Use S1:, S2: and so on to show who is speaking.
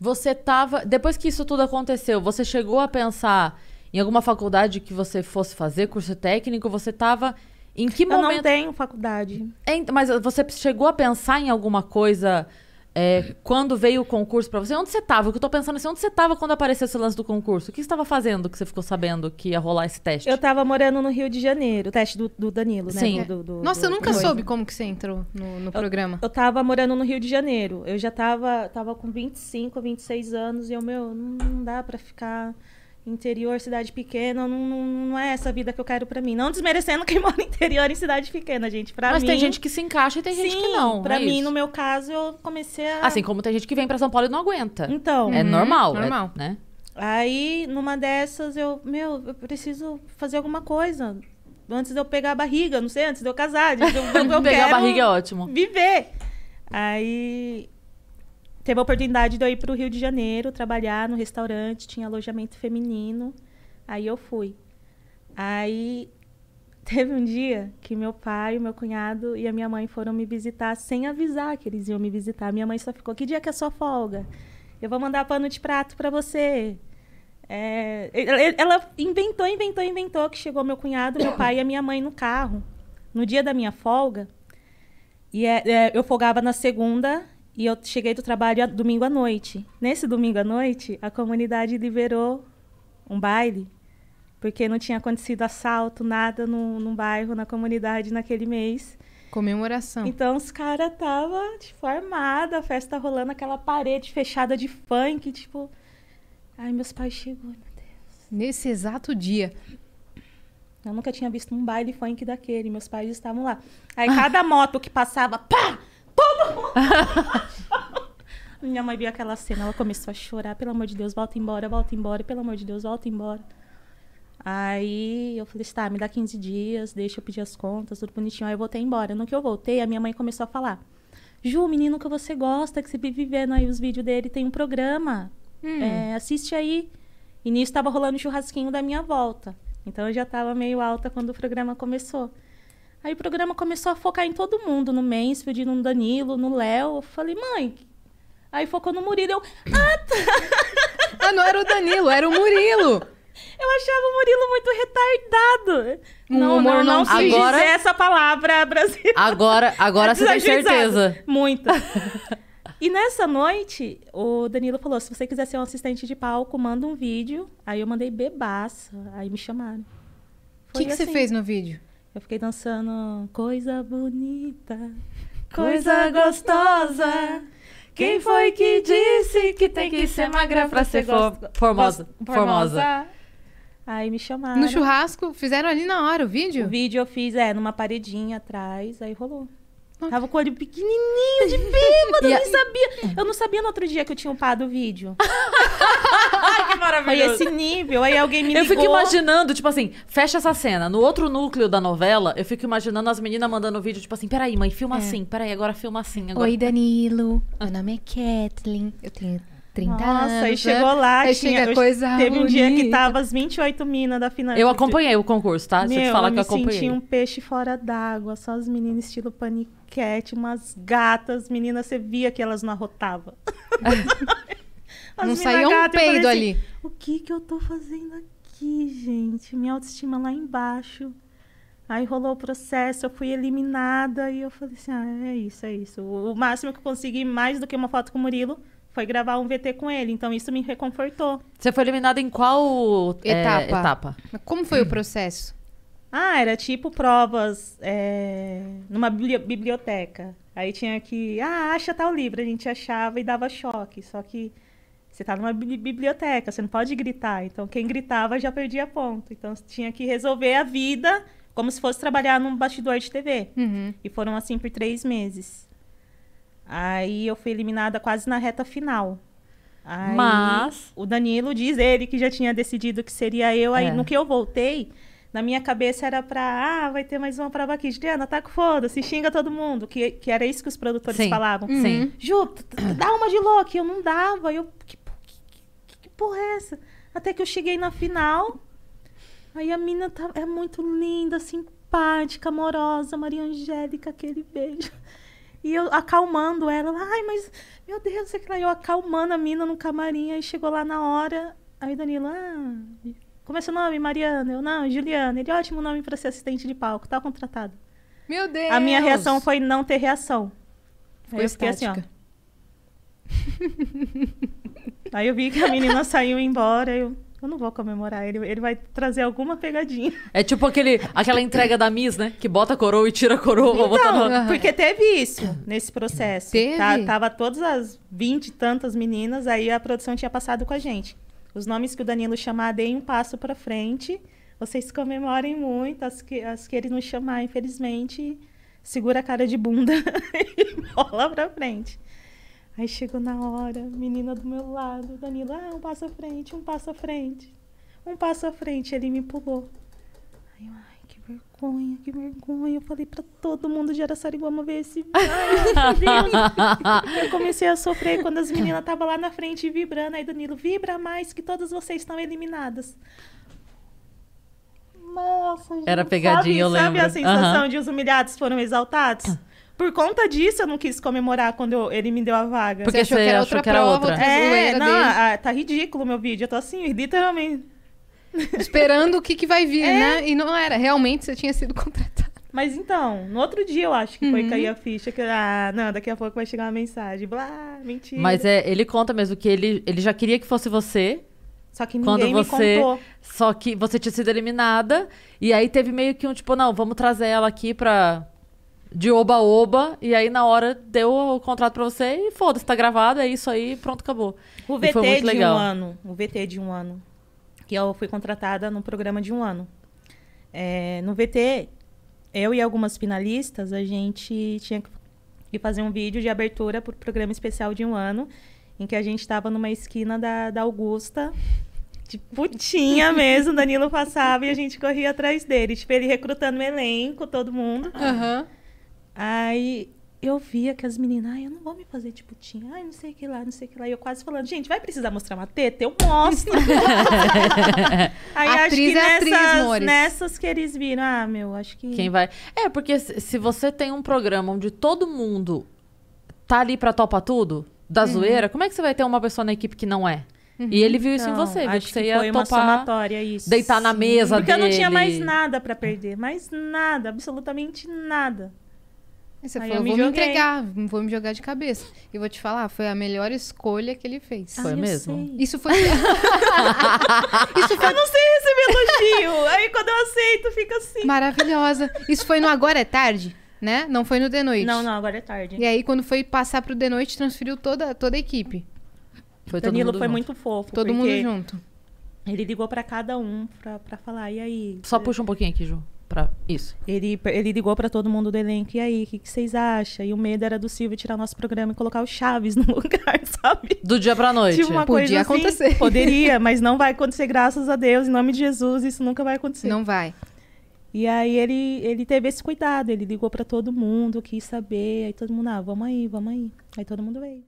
S1: Você tava. Depois que isso tudo aconteceu, você chegou a pensar em alguma faculdade que você fosse fazer, curso técnico? Você tava. Em que
S2: Eu
S1: momento.
S2: não tenho faculdade.
S1: É, mas você chegou a pensar em alguma coisa é, quando veio o concurso pra você? Onde você tava? O que eu tô pensando assim, onde você tava quando apareceu esse lance do concurso? O que você estava fazendo que você ficou sabendo que ia rolar esse teste?
S2: Eu tava morando no Rio de Janeiro, o teste do, do Danilo, né?
S1: Sim.
S2: Do- do-
S3: Nossa,
S2: do-
S3: eu nunca soube como que você entrou no, no programa.
S2: Eu tava morando no Rio de Janeiro. Eu já tava, tava com 25, 26 anos e eu, meu, não, não dá pra ficar interior, cidade pequena, não, não, não é essa vida que eu quero pra mim. Não desmerecendo quem mora interior em cidade pequena, gente. Pra
S1: Mas
S2: mim,
S1: tem gente que se encaixa e tem gente que
S2: sim,
S1: não.
S2: Pra
S1: é
S2: mim,
S1: isso.
S2: no meu caso, eu comecei a...
S1: Assim como tem gente que vem pra São Paulo e não aguenta.
S2: Então,
S1: É
S3: Uhum,
S1: normal, é-
S3: normal.
S1: né?
S2: Aí, numa dessas, eu, meu, eu preciso fazer alguma coisa. Antes de eu pegar a barriga, não sei, antes de eu casar. Eu, eu, eu
S1: Pegar a barriga é ótimo.
S2: Viver. Aí, teve a oportunidade de eu ir para o Rio de Janeiro, trabalhar no restaurante, tinha alojamento feminino. Aí eu fui. Aí, teve um dia que meu pai, meu cunhado e a minha mãe foram me visitar sem avisar que eles iam me visitar. Minha mãe só ficou, que dia que é sua folga? Eu vou mandar pano de prato para você. É, ela inventou, inventou, inventou que chegou meu cunhado, meu pai e a minha mãe no carro. No dia da minha folga, e é- é, eu folgava na segunda e eu cheguei do trabalho a- domingo à noite. Nesse domingo à noite, a comunidade liberou um baile, porque não tinha acontecido assalto, nada no, no bairro, na comunidade naquele mês.
S3: Comemoração.
S2: Então os caras tava, tipo, armada, a festa rolando, aquela parede fechada de funk, tipo. Ai, meus pais chegou, meu Deus.
S3: Nesse exato dia.
S2: Eu nunca tinha visto um baile funk daquele, meus pais estavam lá. Aí cada moto que passava, pá! Todo mundo! Minha mãe viu aquela cena, ela começou a chorar, pelo amor de Deus, volta embora, volta embora, pelo amor de Deus, volta embora. Aí eu falei, assim, tá, me dá 15 dias, deixa eu pedir as contas, tudo bonitinho. Aí eu voltei embora. No que eu voltei, a minha mãe começou a falar: Ju, o menino que você gosta, que você vive vendo aí os vídeos dele, tem um programa. É, assiste aí. E nisso tava rolando o churrasquinho da minha volta. Então eu já tava meio alta quando o programa começou. Aí o programa começou a focar em todo mundo, no Mansfield, no Danilo, no Léo. Eu falei, mãe. Aí focou no Murilo. Eu,
S3: Ah, não era o Danilo, era o Murilo.
S2: eu achava o Murilo muito retardado.
S3: Um
S2: não,
S3: humor
S2: não, não
S3: não
S2: quis
S1: Agora-
S2: dizer essa palavra brasileira.
S1: Agora, agora você tem certeza.
S2: Muita. E nessa noite, o Danilo falou: se você quiser ser um assistente de palco, manda um vídeo. Aí eu mandei bebaça. Aí me chamaram.
S3: O que, que você
S2: assim.
S3: fez no vídeo?
S2: Eu fiquei dançando coisa bonita, coisa gostosa. Quem foi que disse que tem que ser magra pra ser
S1: for- formosa? Formosa.
S2: Aí me chamaram.
S3: No churrasco, fizeram ali na hora o
S2: O
S3: vídeo?
S2: vídeo eu fiz, é, numa paredinha atrás, aí rolou. Tava com o olho pequenininho de bêbado, eu nem sabia. Eu não sabia no outro dia que eu tinha upado o vídeo.
S1: Maravilhoso.
S2: esse nível, aí alguém me ligou.
S1: Eu fico imaginando, tipo assim, fecha essa cena. No outro núcleo da novela, eu fico imaginando as meninas mandando vídeo, tipo assim, peraí, mãe, filma assim, peraí, agora filma assim. Agora...
S3: Oi, Danilo. Meu nome é Kathleen. Eu tenho 30 anos.
S2: Nossa, aí
S3: né?
S2: chegou lá,
S3: Aí
S2: tinha,
S3: chega
S2: eu-
S3: coisa
S2: teve um dia que tava as 28 minas da final.
S1: Eu acompanhei o concurso, tá? Deixa eu te
S2: Meu,
S1: falar
S2: eu
S1: que eu
S2: me senti
S1: acompanhei.
S2: um peixe fora d'água, só as meninas estilo paniquete, umas gatas, meninas, você via que elas não arrotavam. As
S3: Não saía um
S2: gata,
S3: peido
S2: assim,
S3: ali.
S2: O que que eu tô fazendo aqui, gente? Minha autoestima lá embaixo. Aí rolou o processo, eu fui eliminada e eu falei assim: ah, é isso, é isso. O máximo que eu consegui, mais do que uma foto com o Murilo, foi gravar um VT com ele. Então isso me reconfortou.
S1: Você foi eliminada em qual é,
S3: Etapa.
S1: etapa?
S3: Mas como foi o processo?
S2: Ah, era tipo provas é, numa bibli- biblioteca. Aí tinha que, ah, acha tal livro. A gente achava e dava choque. Só que você tá numa bibli- biblioteca, você não pode gritar. Então quem gritava já perdia ponto. Então você tinha que resolver a vida como se fosse trabalhar num bastidor de TV.
S3: Uhum.
S2: E foram assim por três meses. Aí eu fui eliminada quase na reta final. Aí
S1: Mas-
S2: o Danilo diz ele que já tinha decidido que seria eu. Aí
S1: É.
S2: no que eu voltei, na minha cabeça era pra, ah, vai ter mais uma prova aqui. Juliana, tá com foda-se, xinga todo mundo. Que, que era isso que os produtores
S1: Sim.
S2: falavam.
S1: Sim.
S2: Ju, dá uma de louca. Eu não dava. Eu, que, po- que, que, que porra é essa? Até que eu cheguei na final. Aí a mina tá, é muito linda, simpática, amorosa, Maria Angélica, aquele beijo. E eu acalmando ela, ai, mas, meu Deus, sei que lá, eu acalmando a mina no camarim, aí chegou lá na hora, aí Danilo, ah, como é seu nome, Mariana? Eu, não, Juliana. Ele, ótimo nome para ser assistente de palco, tá contratado.
S3: Meu Deus!
S2: A minha reação foi não ter reação.
S3: Ficou
S2: aí eu fiquei assim, ó. Aí eu vi que a menina saiu embora, eu, eu não vou comemorar, ele, ele vai trazer alguma pegadinha.
S1: É tipo aquele, aquela entrega da Miss, né? Que bota a coroa e tira a coroa. pra botar no-
S2: Então, porque teve isso nesse processo.
S3: Teve?
S2: Tá- tava todas as 20 e tantas meninas, aí a produção tinha passado com a gente. Os nomes que o Danilo chamar, deem um passo pra frente. Vocês comemorem muito. As que, as que ele não chamar, infelizmente, segura a cara de bunda e bola pra frente. Aí chegou na hora, menina do meu lado, Danilo, ah, um passo à frente, um passo à frente. Um passo à frente, ele me pulou. Aí eu, ai, que vergonha, que vergonha. Eu falei pra todo mundo de Araçariguama ver esse. Ai. Eu comecei a sofrer quando as meninas estavam lá na frente vibrando. Aí Danilo, vibra mais que todas vocês estão eliminadas. Nossa, gente.
S1: Era pegadinha, eu
S2: sabe, Sabe a
S1: lembro.
S2: sensação
S1: Aham.
S2: de os humilhados foram exaltados? Por conta disso, eu não quis comemorar quando eu- ele me deu a vaga.
S1: Porque
S3: achou
S1: você
S3: que era
S1: achou
S3: outra
S1: que era
S3: prova,
S1: outra.
S3: outra
S2: É, não,
S3: dele.
S2: ah, tá ridículo o meu vídeo. Eu tô assim, literalmente.
S3: Esperando o que, que vai vir,
S2: É.
S3: né? E não era. Realmente você tinha sido contratado.
S2: Mas então, no outro dia eu acho que foi
S3: Uhum.
S2: cair a ficha. Que, ah, não, daqui a pouco vai chegar uma mensagem. Blá, mentira.
S1: Mas é, ele conta mesmo que ele, ele já queria que fosse você,
S2: Só que
S1: quando
S2: ninguém
S1: você-
S2: me contou.
S1: só que você tinha sido eliminada. E aí teve meio que um tipo, não, vamos trazer ela aqui pra. De oba-oba. E aí na hora deu o contrato pra você e foda-se, tá gravado, é isso aí, pronto, acabou.
S2: O VT de
S1: legal.
S2: um ano. O VT de um ano. Que eu fui contratada no programa de um ano. É, no VT, eu e algumas finalistas, a gente tinha que fazer um vídeo de abertura pro programa especial de um ano, em que a gente estava numa esquina da, da Augusta, de putinha mesmo, Danilo passava e a gente corria atrás dele. Tipo, ele recrutando o elenco, todo mundo.
S3: Aham.
S2: Eu via que as meninas, ai, eu não vou me fazer de putinha, ai, não sei o que lá, não sei o que lá. E eu quase falando, gente, vai precisar mostrar uma teta? Eu mostro. Aí acho
S3: Atriz
S2: que
S3: é atriz,
S2: nessas,
S3: Mores.
S2: nessas que eles viram, ah, meu, acho que.
S1: Quem vai. É, porque se você tem um programa onde todo mundo tá ali pra topar tudo, da
S2: Uhum.
S1: zoeira, como é que você vai ter uma pessoa na equipe que não é? E ele viu isso em
S2: Então,
S1: você, viu
S2: acho
S1: que você
S2: que
S1: ia
S2: foi uma
S1: topar.
S2: somatória isso.
S1: deitar na mesa
S2: Porque eu não tinha
S1: dele.
S2: mais nada pra perder, mais nada, absolutamente nada.
S3: Aí você
S2: Aí
S3: falou,
S2: eu me
S3: vou me
S2: joguei.
S3: entregar, vou me jogar de cabeça. E vou te falar, foi a melhor escolha que ele fez.
S1: Foi mesmo?
S2: sei.
S3: Isso foi.
S2: Eu não sei receber elogio. Aí quando eu aceito, fica assim.
S3: maravilhosa. Isso foi no Agora é Tarde, né? Não foi no The Noite.
S2: Não, não, agora é tarde.
S3: E aí, quando foi passar pro The Noite, transferiu toda, toda a equipe.
S1: Foi todo
S2: Danilo
S1: mundo
S2: foi
S1: junto.
S2: muito fofo.
S3: Todo mundo junto.
S2: Ele ligou pra cada um pra, pra falar, e aí?
S1: Só puxa um pouquinho aqui, Ju. Pra... Isso.
S2: Ele, ele ligou pra todo mundo do elenco, e aí, o que, que vocês acham? E o medo era do Silvio tirar nosso programa e colocar o Chaves no lugar, sabe?
S1: Do dia pra noite.
S2: Tipo uma
S3: Podia
S2: coisa assim.
S3: acontecer.
S2: Poderia, mas não vai acontecer, graças a Deus, em nome de Jesus, isso nunca vai acontecer.
S3: Não vai.
S2: E aí ele, ele teve esse cuidado, ele ligou pra todo mundo, quis saber, aí todo mundo, ah, vamos aí, vamos aí. Aí todo mundo veio.